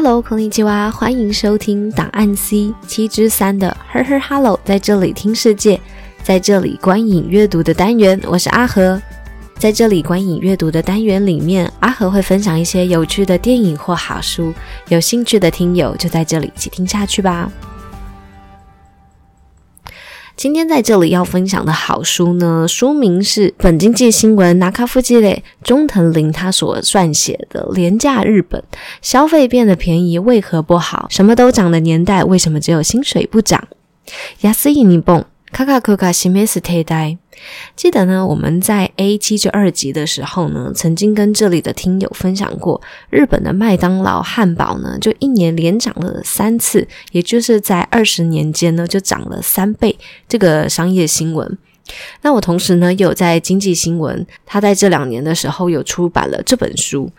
Hello，空灵鸡蛙，欢迎收听档案 C 七之三的呵呵 Hello，在这里听世界，在这里观影阅读的单元，我是阿和。在这里观影阅读的单元里面，阿和会分享一些有趣的电影或好书，有兴趣的听友就在这里一起听下去吧。今天在这里要分享的好书呢，书名是《本经济新闻》拿卡夫基嘞中藤林他所撰写的《廉价日本消费变得便宜为何不好？什么都涨的年代，为什么只有薪水不涨？亚斯伊尼蹦。卡卡克卡西梅斯特代，记得呢，我们在 A 七十二集的时候呢，曾经跟这里的听友分享过，日本的麦当劳汉堡呢，就一年连涨了三次，也就是在二十年间呢，就涨了三倍。这个商业新闻，那我同时呢，有在经济新闻，他在这两年的时候有出版了这本书，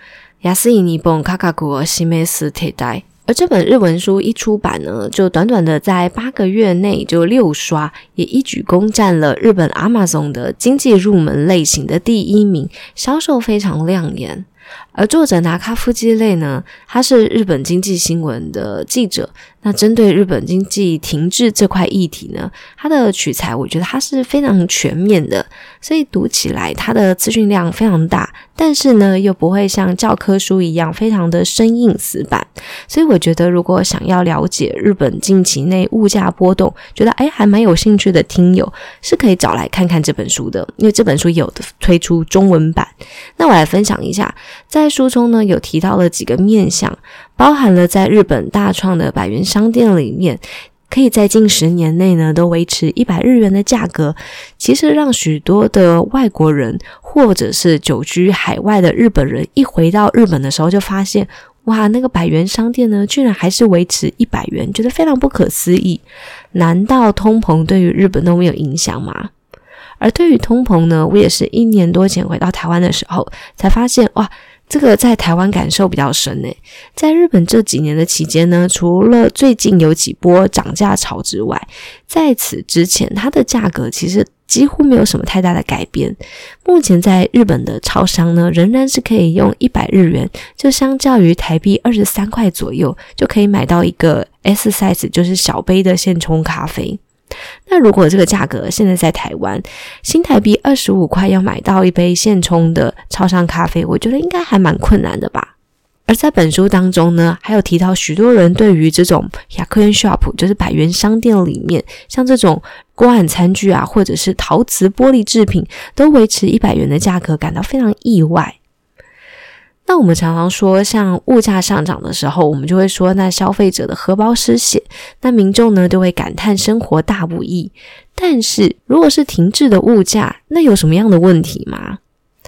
亚斯伊尼蹦卡卡库西梅斯特代。而这本日文书一出版呢，就短短的在八个月内就六刷，也一举攻占了日本 Amazon 的经济入门类型的第一名，销售非常亮眼。而作者拿卡夫基类呢，他是日本经济新闻的记者。那针对日本经济停滞这块议题呢，他的取材我觉得他是非常全面的，所以读起来他的资讯量非常大，但是呢又不会像教科书一样非常的生硬死板。所以我觉得如果想要了解日本近期内物价波动，觉得哎还蛮有兴趣的听友，是可以找来看看这本书的，因为这本书有的推出中文版。那我来分享一下，在书中呢有提到了几个面向。包含了在日本大创的百元商店里面，可以在近十年内呢都维持一百日元的价格，其实让许多的外国人或者是久居海外的日本人一回到日本的时候，就发现哇，那个百元商店呢居然还是维持一百元，觉得非常不可思议。难道通膨对于日本都没有影响吗？而对于通膨呢，我也是一年多前回到台湾的时候才发现哇。这个在台湾感受比较深诶，在日本这几年的期间呢，除了最近有几波涨价潮之外，在此之前，它的价格其实几乎没有什么太大的改变。目前在日本的超商呢，仍然是可以用一百日元，就相较于台币二十三块左右，就可以买到一个 S size，就是小杯的现冲咖啡。那如果这个价格现在在台湾新台币二十五块要买到一杯现冲的超商咖啡，我觉得应该还蛮困难的吧。而在本书当中呢，还有提到许多人对于这种 yakuyen shop，就是百元商店里面，像这种锅碗餐具啊，或者是陶瓷玻璃制品，都维持一百元的价格，感到非常意外。那我们常常说，像物价上涨的时候，我们就会说，那消费者的荷包失血，那民众呢就会感叹生活大不易。但是，如果是停滞的物价，那有什么样的问题吗？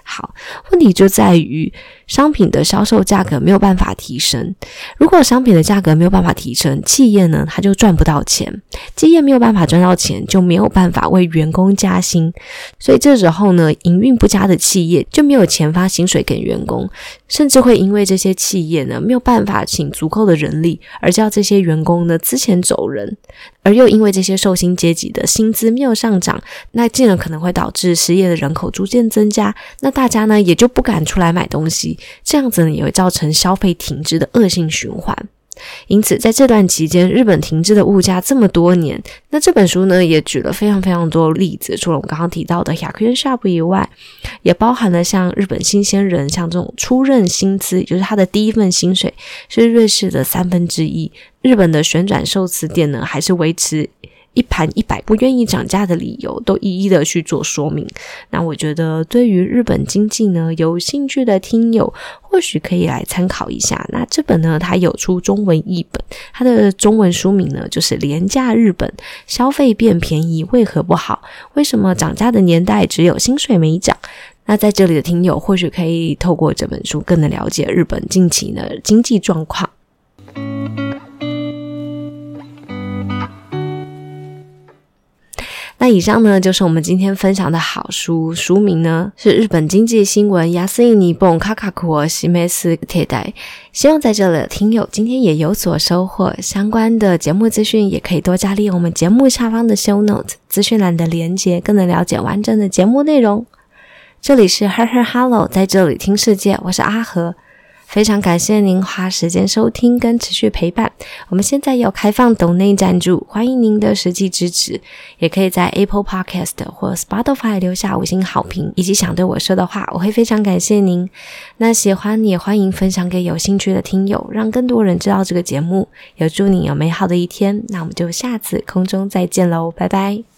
好，问题就在于商品的销售价格没有办法提升。如果商品的价格没有办法提升，企业呢，它就赚不到钱。企业没有办法赚到钱，就没有办法为员工加薪。所以这时候呢，营运不佳的企业就没有钱发薪水给员工，甚至会因为这些企业呢没有办法请足够的人力，而叫这些员工呢之前走人。而又因为这些受薪阶级的薪资没有上涨，那进而可能会导致失业的人口逐渐增加，那大家呢也就不敢出来买东西，这样子呢也会造成消费停滞的恶性循环。因此，在这段期间，日本停滞的物价这么多年，那这本书呢也举了非常非常多例子，除了我们刚刚提到的 Yakuyen Shop 以外，也包含了像日本新鲜人，像这种出任薪资，也就是他的第一份薪水是瑞士的三分之一，日本的旋转寿司店呢还是维持。一盘一百不愿意涨价的理由，都一一的去做说明。那我觉得，对于日本经济呢有兴趣的听友，或许可以来参考一下。那这本呢，它有出中文译本，它的中文书名呢就是《廉价日本消费变便宜为何不好？为什么涨价的年代只有薪水没涨？》那在这里的听友，或许可以透过这本书，更能了解日本近期的经济状况。以上呢，就是我们今天分享的好书，书名呢是《日本经济新闻》，亚斯尼蹦卡卡库西梅斯铁代。希望在这里的听友今天也有所收获，相关的节目资讯也可以多加利用我们节目下方的 show note 资讯栏的连接，更能了解完整的节目内容。这里是 Her Her Hello，在这里听世界，我是阿和。非常感谢您花时间收听跟持续陪伴。我们现在有开放抖内赞助，欢迎您的实际支持，也可以在 Apple Podcast 或 Spotify 留下五星好评，以及想对我说的话，我会非常感谢您。那喜欢也欢迎分享给有兴趣的听友，让更多人知道这个节目。也祝你有美好的一天。那我们就下次空中再见喽，拜拜。